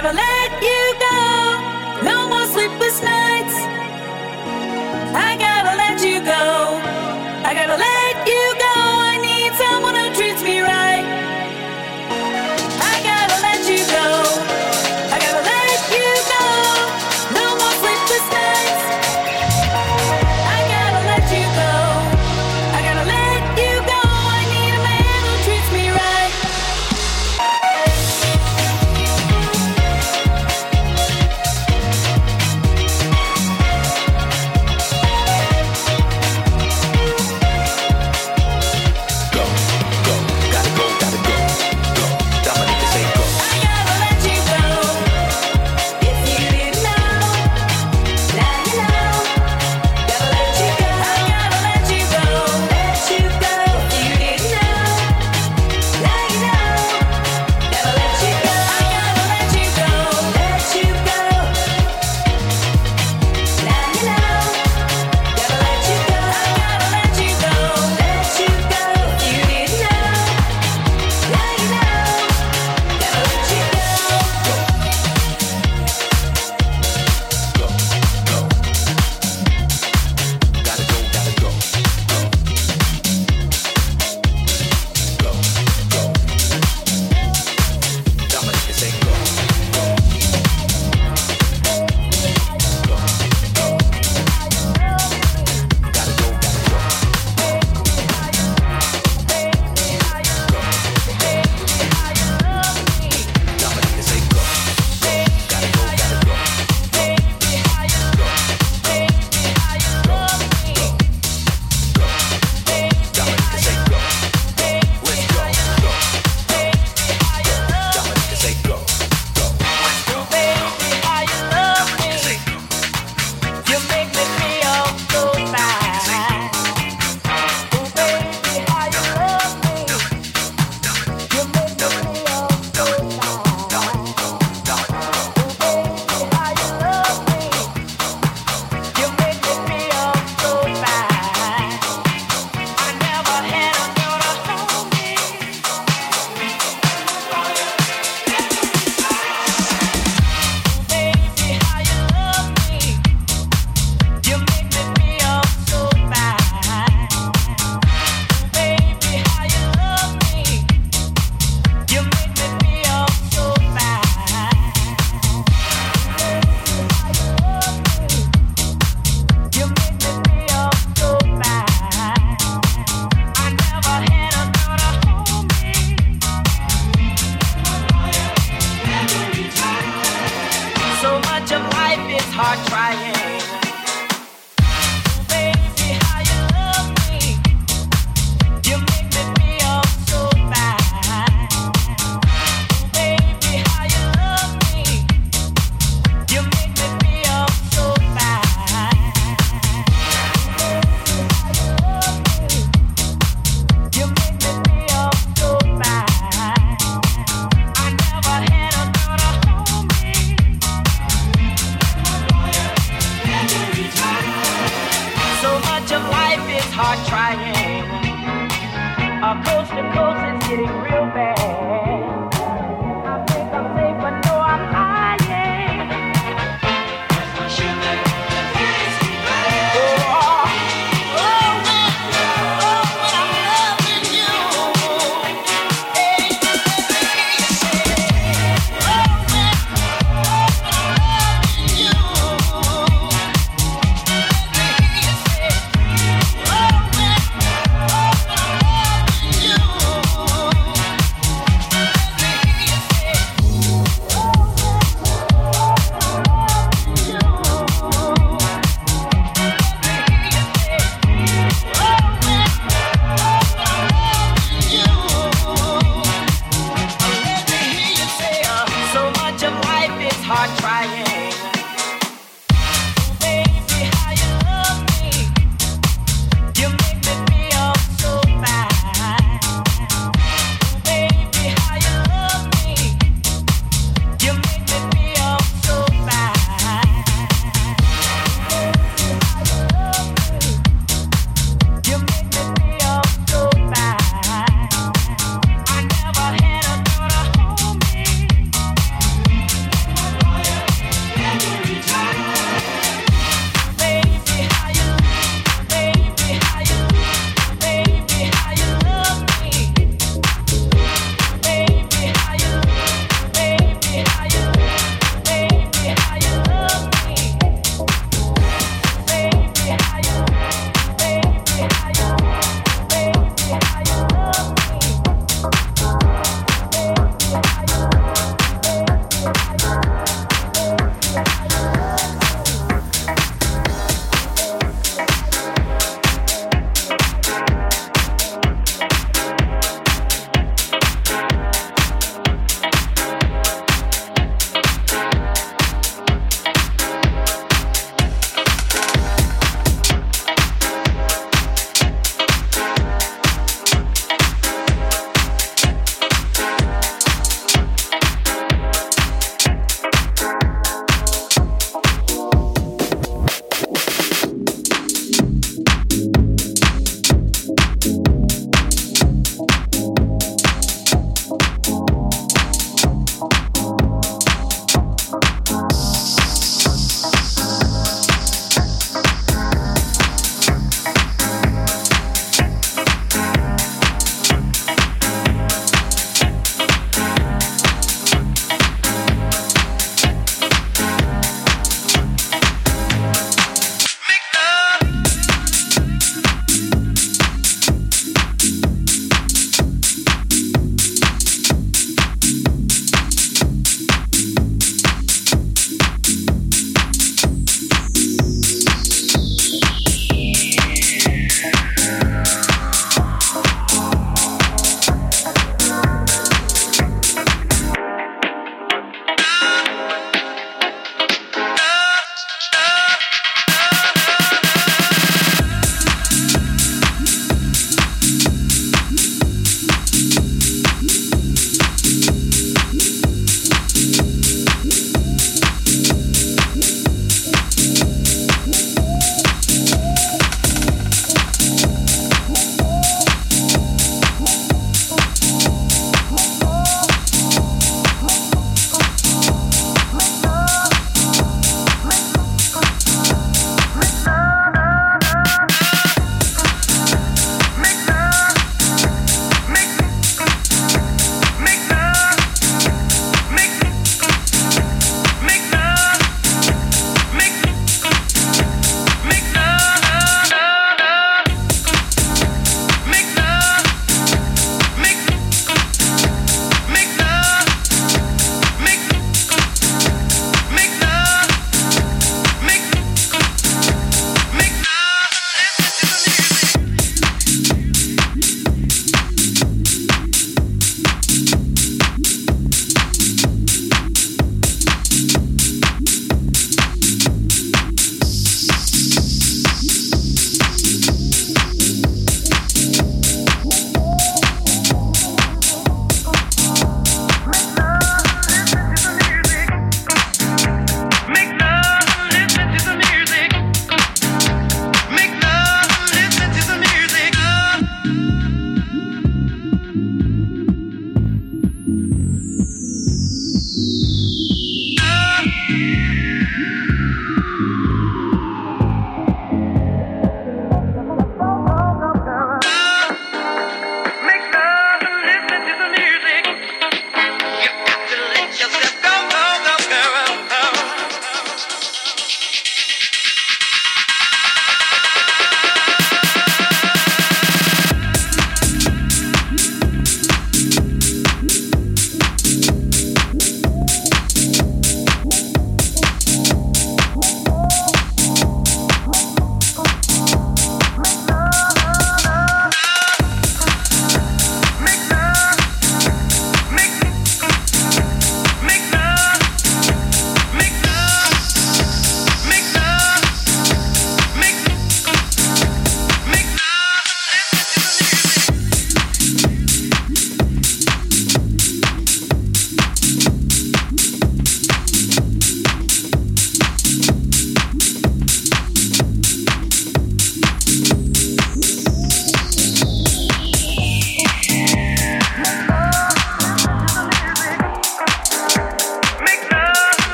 never let you go.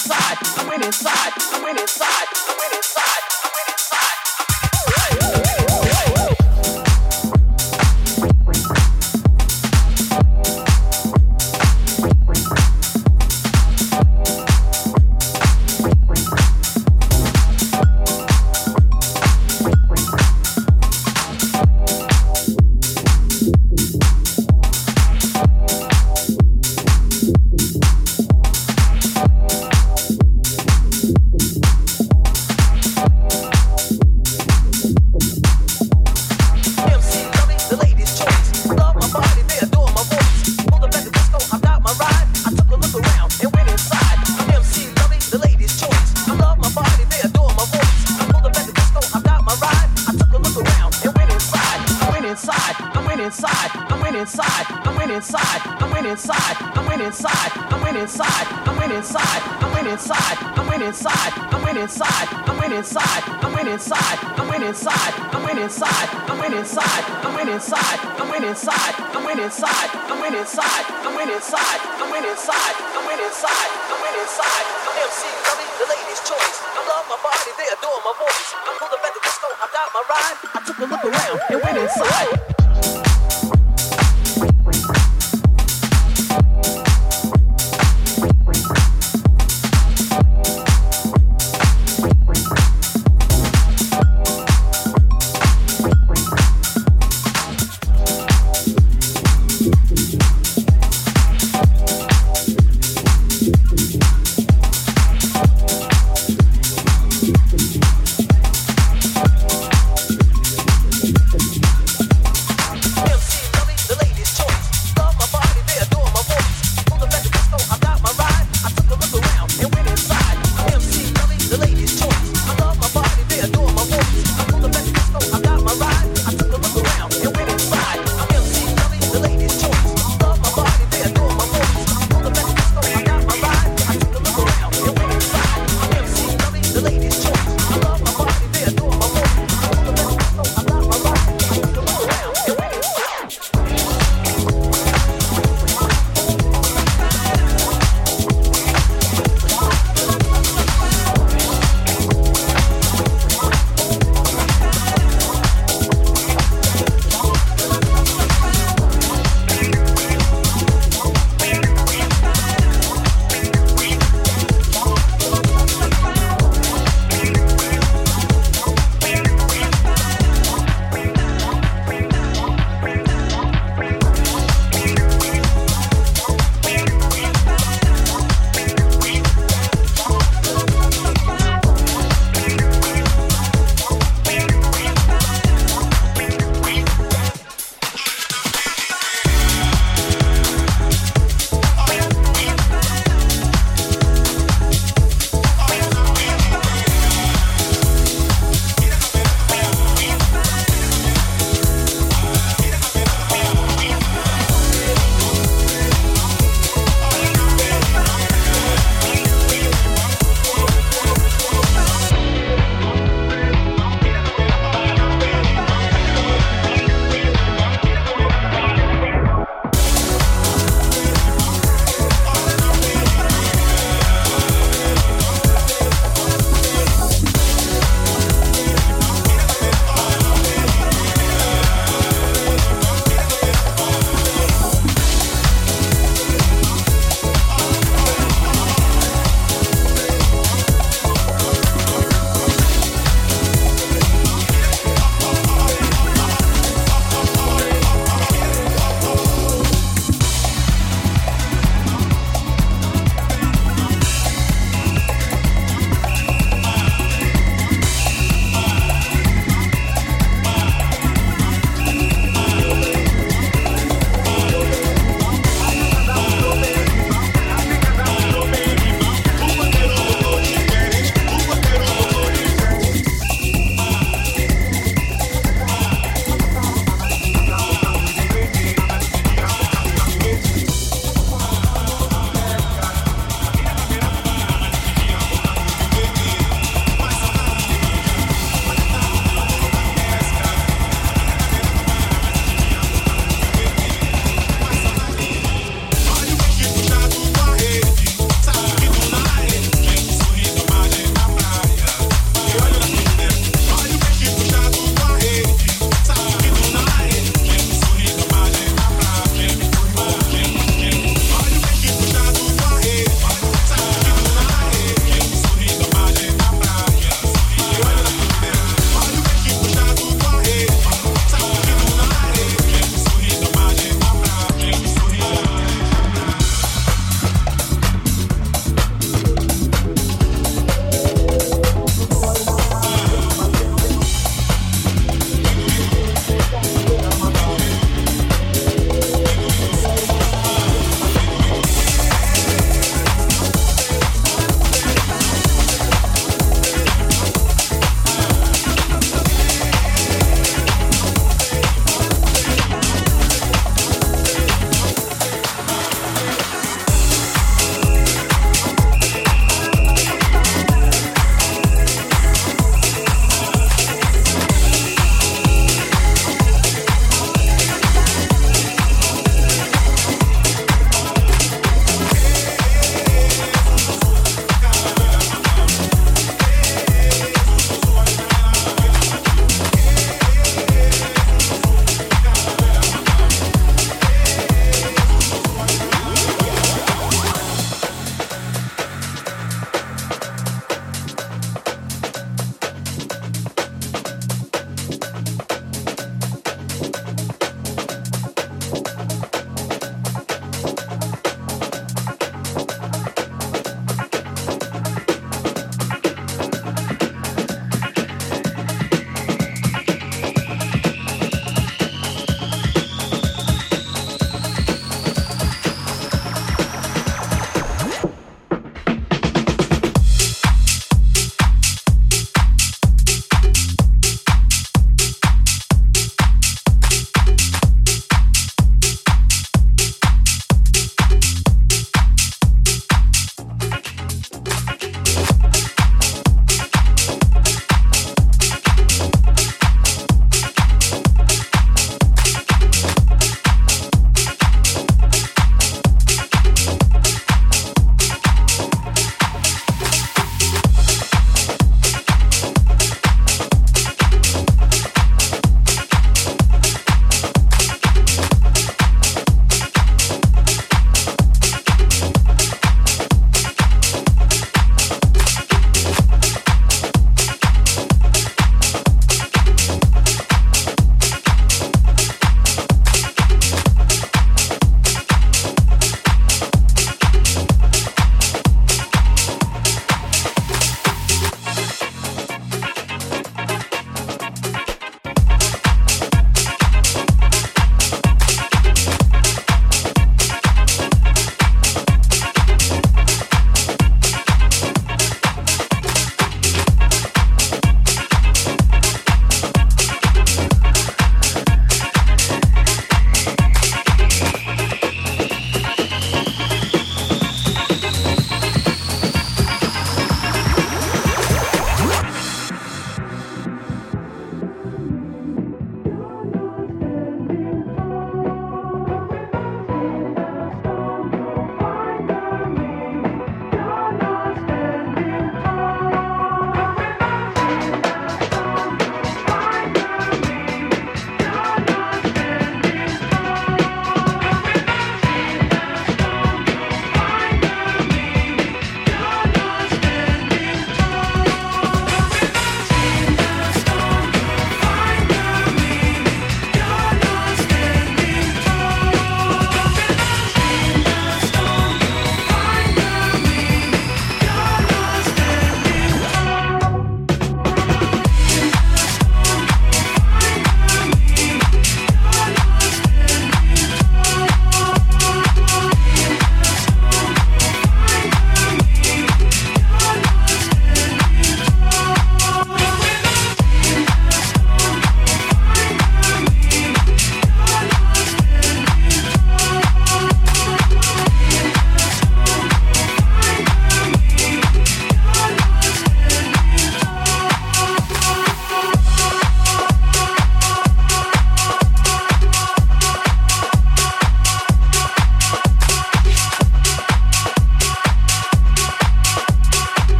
side.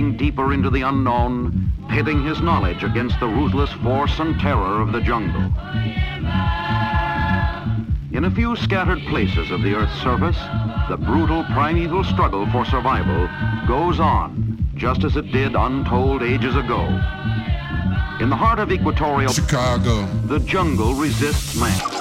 Deeper into the unknown, pitting his knowledge against the ruthless force and terror of the jungle. In a few scattered places of the Earth's surface, the brutal primeval struggle for survival goes on, just as it did untold ages ago. In the heart of equatorial Chicago, the jungle resists man.